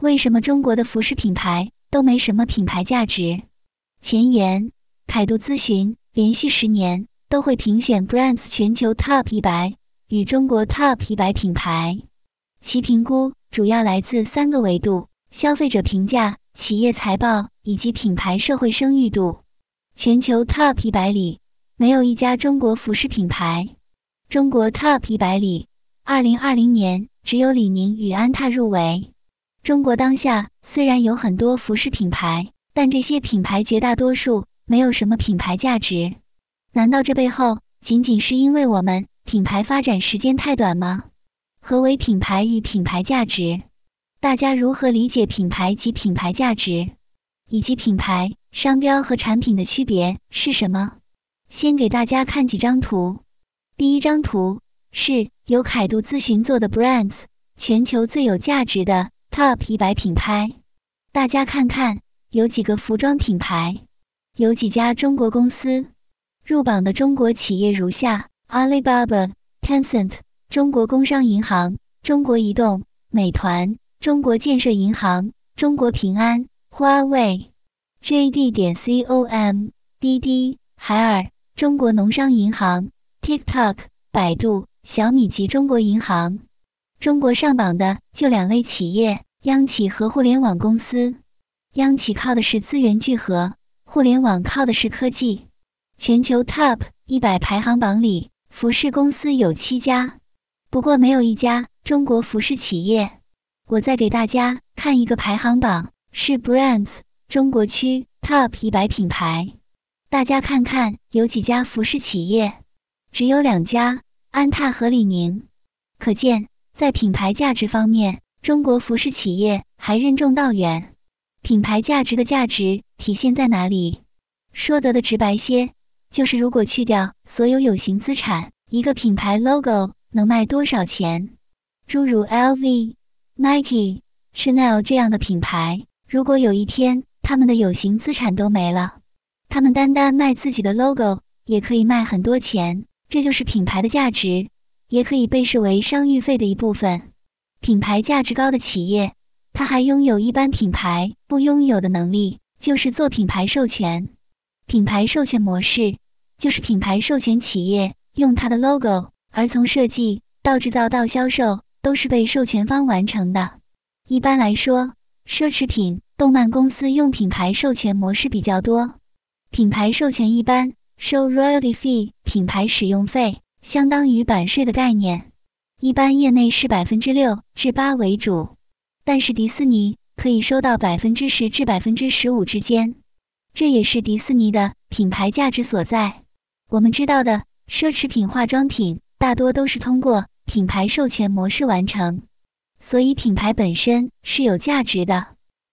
为什么中国的服饰品牌都没什么品牌价值？前言：凯度咨询连续十年都会评选 Brands 全球 Top 一百与中国 Top 一百品牌，其评估主要来自三个维度：消费者评价、企业财报以及品牌社会声誉度。全球 Top 一百里没有一家中国服饰品牌。中国 Top 一百里，二零二零年只有李宁与安踏入围。中国当下虽然有很多服饰品牌，但这些品牌绝大多数没有什么品牌价值。难道这背后仅仅是因为我们品牌发展时间太短吗？何为品牌与品牌价值？大家如何理解品牌及品牌价值？以及品牌、商标和产品的区别是什么？先给大家看几张图。第一张图是由凯度咨询做的 Brands 全球最有价值的 Top 一百品牌，大家看看有几个服装品牌，有几家中国公司入榜的中国企业如下：Alibaba、Tencent、中国工商银行、中国移动、美团、中国建设银行、中国平安、华为、JD 点 com、滴滴、海尔、中国农商银行。TikTok、百度、小米及中国银行。中国上榜的就两类企业：央企和互联网公司。央企靠的是资源聚合，互联网靠的是科技。全球 Top 一百排行榜里，服饰公司有七家，不过没有一家中国服饰企业。我再给大家看一个排行榜，是 Brands 中国区 Top 一百品牌，大家看看有几家服饰企业。只有两家，安踏和李宁。可见，在品牌价值方面，中国服饰企业还任重道远。品牌价值的价值体现在哪里？说得的直白些，就是如果去掉所有有形资产，一个品牌 logo 能卖多少钱？诸如 LV、Nike、Chanel 这样的品牌，如果有一天他们的有形资产都没了，他们单单卖自己的 logo 也可以卖很多钱。这就是品牌的价值，也可以被视为商誉费的一部分。品牌价值高的企业，它还拥有一般品牌不拥有的能力，就是做品牌授权。品牌授权模式就是品牌授权企业用它的 logo，而从设计到制造到销售都是被授权方完成的。一般来说，奢侈品、动漫公司用品牌授权模式比较多。品牌授权一般。收 royalty fee 品牌使用费，相当于版税的概念，一般业内是百分之六至八为主，但是迪士尼可以收到百分之十至百分之十五之间，这也是迪士尼的品牌价值所在。我们知道的奢侈品化妆品大多都是通过品牌授权模式完成，所以品牌本身是有价值的，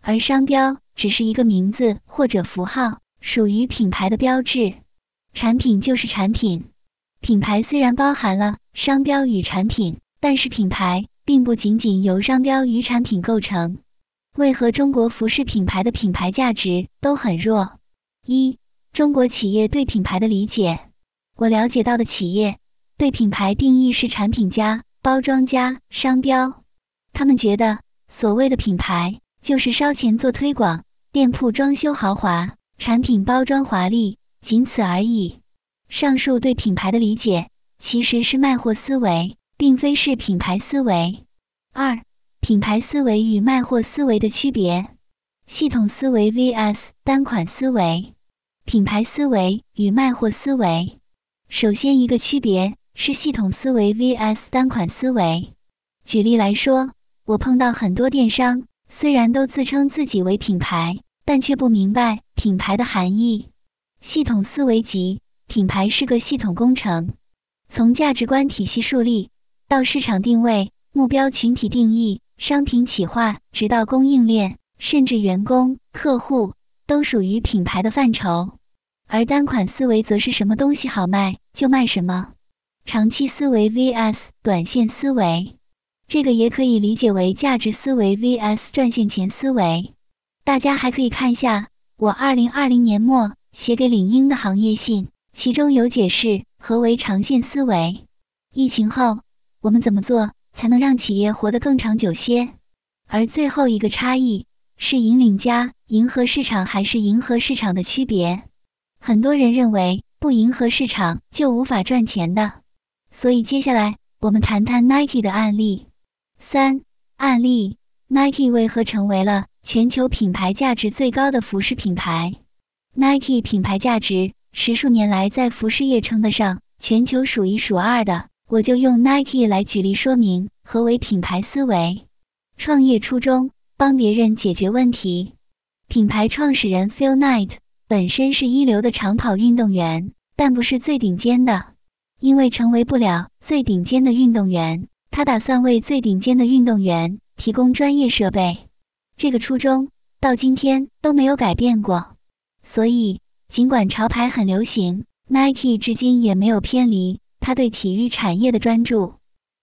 而商标只是一个名字或者符号，属于品牌的标志。产品就是产品，品牌虽然包含了商标与产品，但是品牌并不仅仅由商标与产品构成。为何中国服饰品牌的品牌价值都很弱？一、中国企业对品牌的理解。我了解到的企业对品牌定义是产品加包装加商标，他们觉得所谓的品牌就是烧钱做推广，店铺装修豪华，产品包装华丽。仅此而已。上述对品牌的理解其实是卖货思维，并非是品牌思维。二、品牌思维与卖货思维的区别：系统思维 vs 单款思维。品牌思维与卖货思维，首先一个区别是系统思维 vs 单款思维。举例来说，我碰到很多电商，虽然都自称自己为品牌，但却不明白品牌的含义。系统思维即品牌是个系统工程，从价值观体系树立到市场定位、目标群体定义、商品企划，直到供应链，甚至员工、客户，都属于品牌的范畴。而单款思维则是什么东西好卖就卖什么，长期思维 vs 短线思维，这个也可以理解为价值思维 vs 赚现钱思维。大家还可以看下我二零二零年末。写给领英的行业信，其中有解释何为长线思维。疫情后，我们怎么做才能让企业活得更长久些？而最后一个差异是引领家、迎合市场还是迎合市场的区别。很多人认为不迎合市场就无法赚钱的，所以接下来我们谈谈 Nike 的案例。三、案例：Nike 为何成为了全球品牌价值最高的服饰品牌？Nike 品牌价值十数年来在服饰业称得上全球数一数二的。我就用 Nike 来举例说明何为品牌思维。创业初衷，帮别人解决问题。品牌创始人 Phil Knight 本身是一流的长跑运动员，但不是最顶尖的。因为成为不了最顶尖的运动员，他打算为最顶尖的运动员提供专业设备。这个初衷到今天都没有改变过。所以，尽管潮牌很流行，Nike 至今也没有偏离。他对体育产业的专注，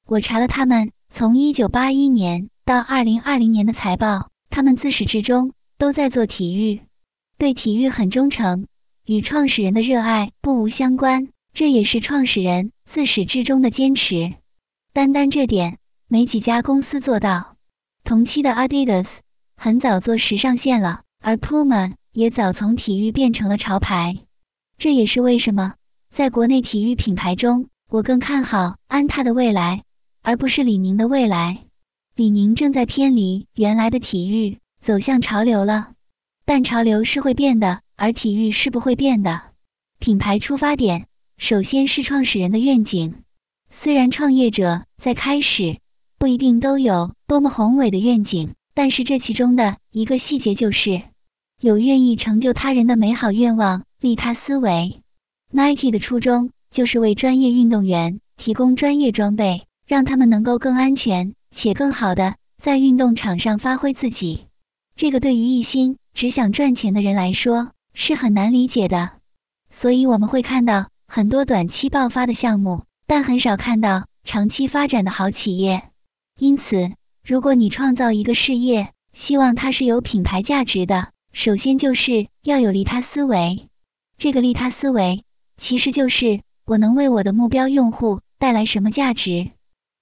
我查了他们从一九八一年到二零二零年的财报，他们自始至终都在做体育，对体育很忠诚，与创始人的热爱不无相关，这也是创始人自始至终的坚持。单单这点，没几家公司做到。同期的 Adidas 很早做时尚线了，而 Puma 也早从体育变成了潮牌，这也是为什么在国内体育品牌中。我更看好安踏的未来，而不是李宁的未来。李宁正在偏离原来的体育，走向潮流了。但潮流是会变的，而体育是不会变的。品牌出发点，首先是创始人的愿景。虽然创业者在开始不一定都有多么宏伟的愿景，但是这其中的一个细节就是有愿意成就他人的美好愿望、利他思维。Nike 的初衷。就是为专业运动员提供专业装备，让他们能够更安全且更好的在运动场上发挥自己。这个对于一心只想赚钱的人来说是很难理解的。所以我们会看到很多短期爆发的项目，但很少看到长期发展的好企业。因此，如果你创造一个事业，希望它是有品牌价值的，首先就是要有利他思维。这个利他思维其实就是。我能为我的目标用户带来什么价值，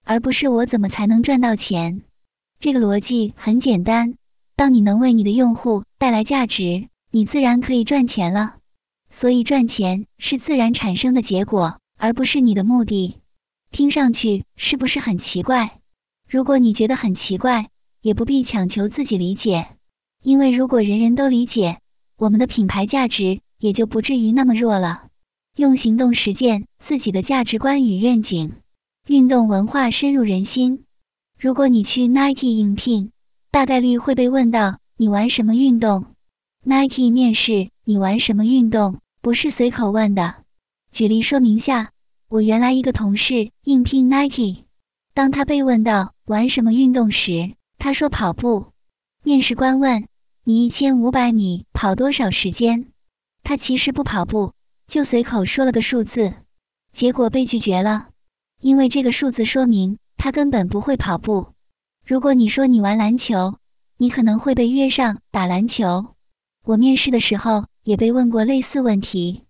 而不是我怎么才能赚到钱。这个逻辑很简单，当你能为你的用户带来价值，你自然可以赚钱了。所以赚钱是自然产生的结果，而不是你的目的。听上去是不是很奇怪？如果你觉得很奇怪，也不必强求自己理解，因为如果人人都理解，我们的品牌价值也就不至于那么弱了。用行动实践自己的价值观与愿景，运动文化深入人心。如果你去 Nike 应聘，大概率会被问到你玩什么运动。Nike 面试你玩什么运动，不是随口问的。举例说明下，我原来一个同事应聘 Nike，当他被问到玩什么运动时，他说跑步。面试官问你一千五百米跑多少时间，他其实不跑步。就随口说了个数字，结果被拒绝了，因为这个数字说明他根本不会跑步。如果你说你玩篮球，你可能会被约上打篮球。我面试的时候也被问过类似问题，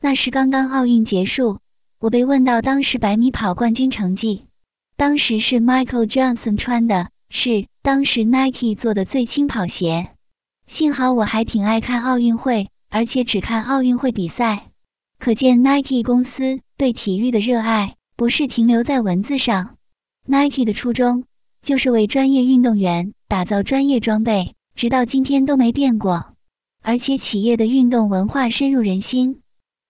那是刚刚奥运结束，我被问到当时百米跑冠军成绩，当时是 Michael Johnson 穿的，是当时 Nike 做的最轻跑鞋。幸好我还挺爱看奥运会，而且只看奥运会比赛。可见 Nike 公司对体育的热爱不是停留在文字上。Nike 的初衷就是为专业运动员打造专业装备，直到今天都没变过。而且企业的运动文化深入人心。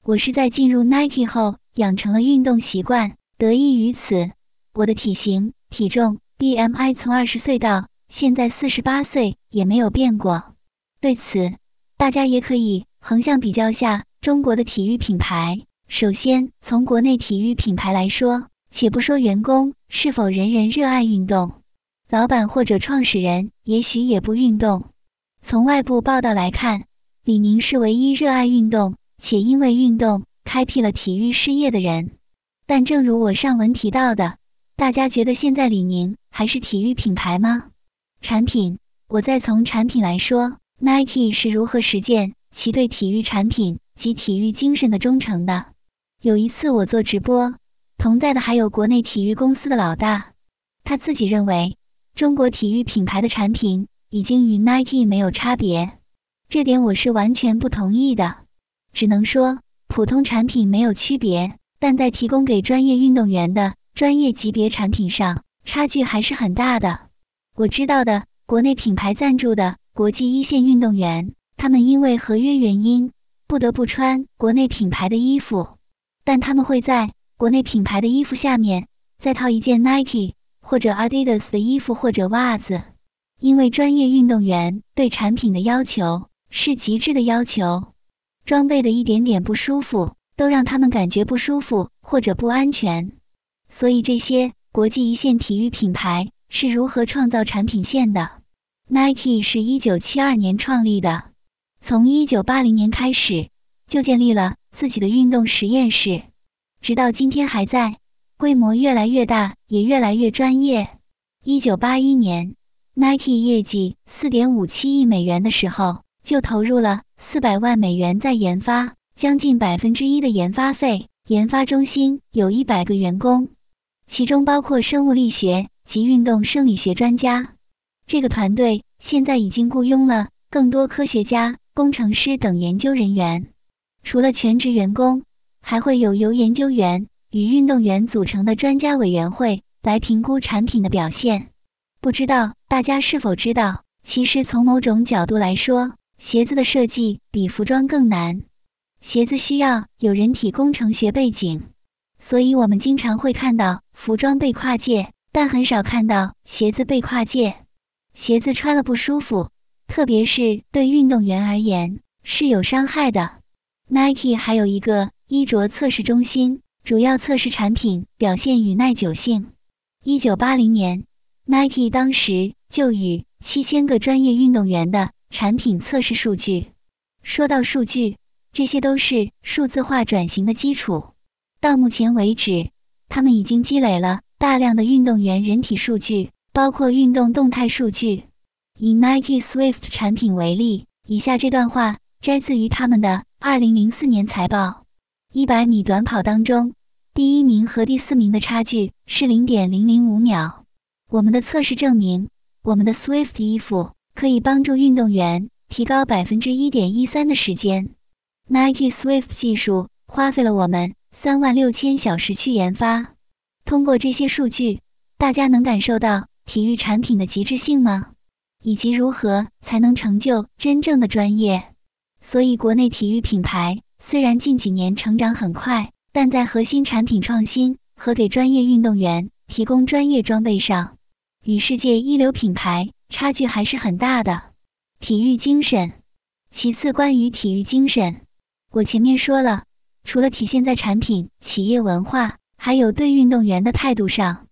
我是在进入 Nike 后养成了运动习惯，得益于此，我的体型、体重、BMI 从二十岁到现在四十八岁也没有变过。对此，大家也可以横向比较下。中国的体育品牌，首先从国内体育品牌来说，且不说员工是否人人热爱运动，老板或者创始人也许也不运动。从外部报道来看，李宁是唯一热爱运动且因为运动开辟了体育事业的人。但正如我上文提到的，大家觉得现在李宁还是体育品牌吗？产品，我再从产品来说，Nike 是如何实践其对体育产品。及体育精神的忠诚的。有一次我做直播，同在的还有国内体育公司的老大，他自己认为中国体育品牌的产品已经与 Nike 没有差别，这点我是完全不同意的。只能说普通产品没有区别，但在提供给专业运动员的专业级别产品上，差距还是很大的。我知道的，国内品牌赞助的国际一线运动员，他们因为合约原因不得不穿国内品牌的衣服，但他们会在国内品牌的衣服下面再套一件 Nike。或者 Adidas 的衣服或者袜子，因为专业运动员对产品的要求是极致的要求，装备的一点点不舒服都让他们感觉不舒服或者不安全。所以这些国际一线体育品牌是如何创造产品线的？Nike 是一九七二年创立的，从一九八零年开始就建立了自己的运动实验室，直到今天还在。规模越来越大，也越来越专业。一九八一年，Nike 业绩四点五七亿美元的时候，就投入了四百万美元在研发，将近百分之一的研发费。研发中心有一百个员工，其中包括生物力学及运动生理学专家。这个团队现在已经雇佣了更多科学家、工程师等研究人员。除了全职员工，还会有由研究员。与运动员组成的专家委员会来评估产品的表现。不知道大家是否知道，其实从某种角度来说，鞋子的设计比服装更难。鞋子需要有人体工程学背景，所以我们经常会看到服装被跨界，但很少看到鞋子被跨界。鞋子穿了不舒服，特别是对运动员而言是有伤害的。Nike 还有一个衣着测试中心。主要测试产品表现与耐久性。一九八零年，Nike 当时就与七千个专业运动员的产品测试数据。说到数据，这些都是数字化转型的基础。到目前为止，他们已经积累了大量的运动员人体数据，包括运动动态数据。以 Nike Swift 产品为例，以下这段话摘自于他们的二零零四年财报：一百米短跑当中。第一名和第四名的差距是零点零零五秒。我们的测试证明，我们的 Swift 衣服可以帮助运动员提高百分之一点一三的时间。Nike Swift 技术花费了我们三万六千小时去研发。通过这些数据，大家能感受到体育产品的极致性吗？以及如何才能成就真正的专业？所以，国内体育品牌虽然近几年成长很快。但在核心产品创新和给专业运动员提供专业装备上，与世界一流品牌差距还是很大的。体育精神，其次关于体育精神，我前面说了，除了体现在产品、企业文化，还有对运动员的态度上。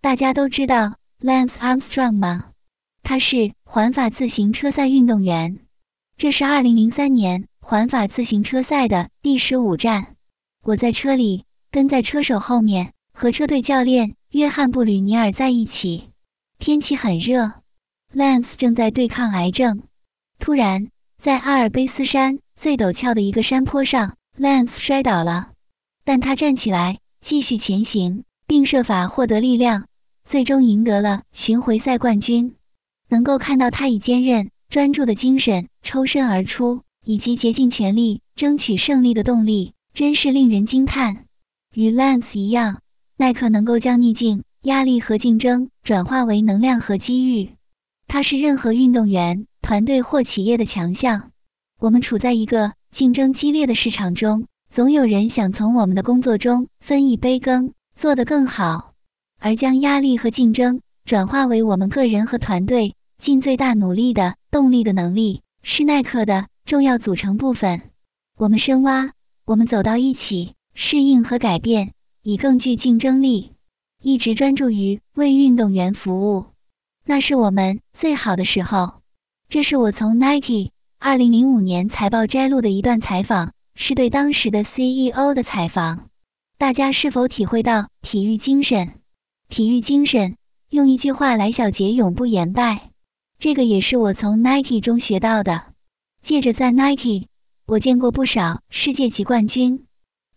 大家都知道 Lance Armstrong 吗？他是环法自行车赛运动员，这是二零零三年环法自行车赛的第十五站。我在车里，跟在车手后面，和车队教练约翰布吕尼尔在一起。天气很热，Lance 正在对抗癌症。突然，在阿尔卑斯山最陡峭的一个山坡上，Lance 摔倒了，但他站起来，继续前行，并设法获得力量，最终赢得了巡回赛冠军。能够看到他以坚韧、专注的精神抽身而出，以及竭尽全力争取胜利的动力。真是令人惊叹。与 Lance 一样，耐克能够将逆境、压力和竞争转化为能量和机遇。它是任何运动员、团队或企业的强项。我们处在一个竞争激烈的市场中，总有人想从我们的工作中分一杯羹，做得更好。而将压力和竞争转化为我们个人和团队尽最大努力的动力的能力，是耐克的重要组成部分。我们深挖。我们走到一起，适应和改变，以更具竞争力。一直专注于为运动员服务，那是我们最好的时候。这是我从 Nike 二零零五年财报摘录的一段采访，是对当时的 CEO 的采访。大家是否体会到体育精神？体育精神，用一句话来小结，永不言败。这个也是我从 Nike 中学到的。借着在 Nike。我见过不少世界级冠军，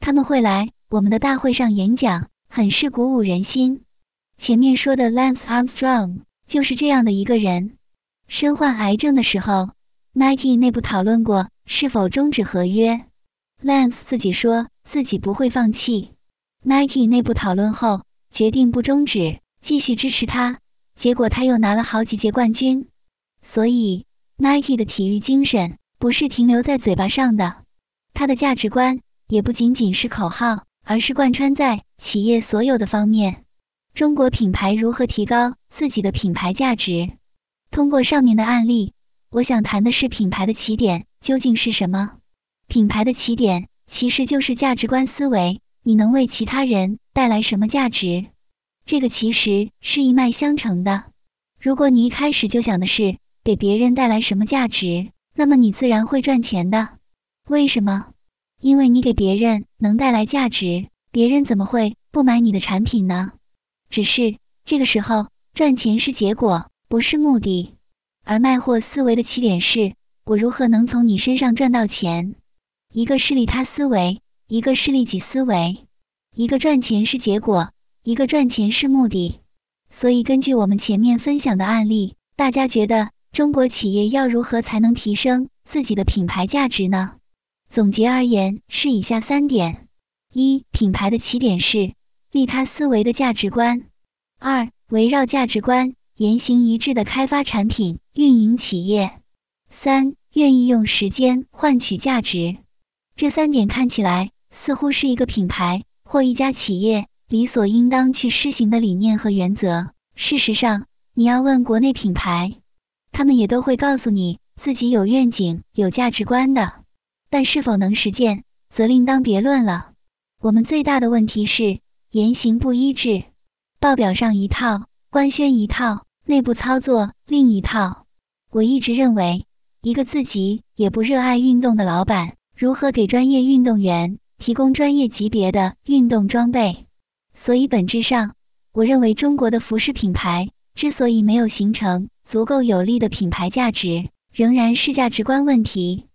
他们会来我们的大会上演讲，很是鼓舞人心。前面说的 Lance Armstrong 就是这样的一个人。身患癌症的时候，Nike 内部讨论过是否终止合约。Lance 自己说自己不会放弃。Nike 内部讨论后，决定不终止，继续支持他。结果他又拿了好几届冠军。所以 Nike 的体育精神不是停留在嘴巴上的，他的价值观也不仅仅是口号，而是贯穿在企业所有的方面。中国品牌如何提高自己的品牌价值？通过上面的案例，我想谈的是品牌的起点究竟是什么？品牌的起点其实就是价值观思维，你能为其他人带来什么价值？这个其实是一脉相承的。如果你一开始就想的是给别人带来什么价值，那么你自然会赚钱的。为什么？因为你给别人能带来价值，别人怎么会不买你的产品呢？只是这个时候赚钱是结果，不是目的，而卖货思维的起点是我如何能从你身上赚到钱。一个是利他思维，一个是利己思维。一个赚钱是结果，一个赚钱是目的。所以根据我们前面分享的案例，大家觉得中国企业要如何才能提升自己的品牌价值呢？总结而言是以下三点：一、品牌的起点是利他思维的价值观；二、围绕价值观言行一致的开发产品、运营企业；三、愿意用时间换取价值。这三点看起来似乎是一个品牌或一家企业理所应当去施行的理念和原则。事实上，你要问国内品牌，他们也都会告诉你自己有愿景、有价值观的，但是否能实践，则另当别论了。我们最大的问题是言行不一致，报表上一套，官宣一套，内部操作另一套。我一直认为，一个自己也不热爱运动的老板。如何给专业运动员提供专业级别的运动装备？所以本质上，我认为中国的服饰品牌之所以没有形成足够有力的品牌价值，仍然是价值观问题。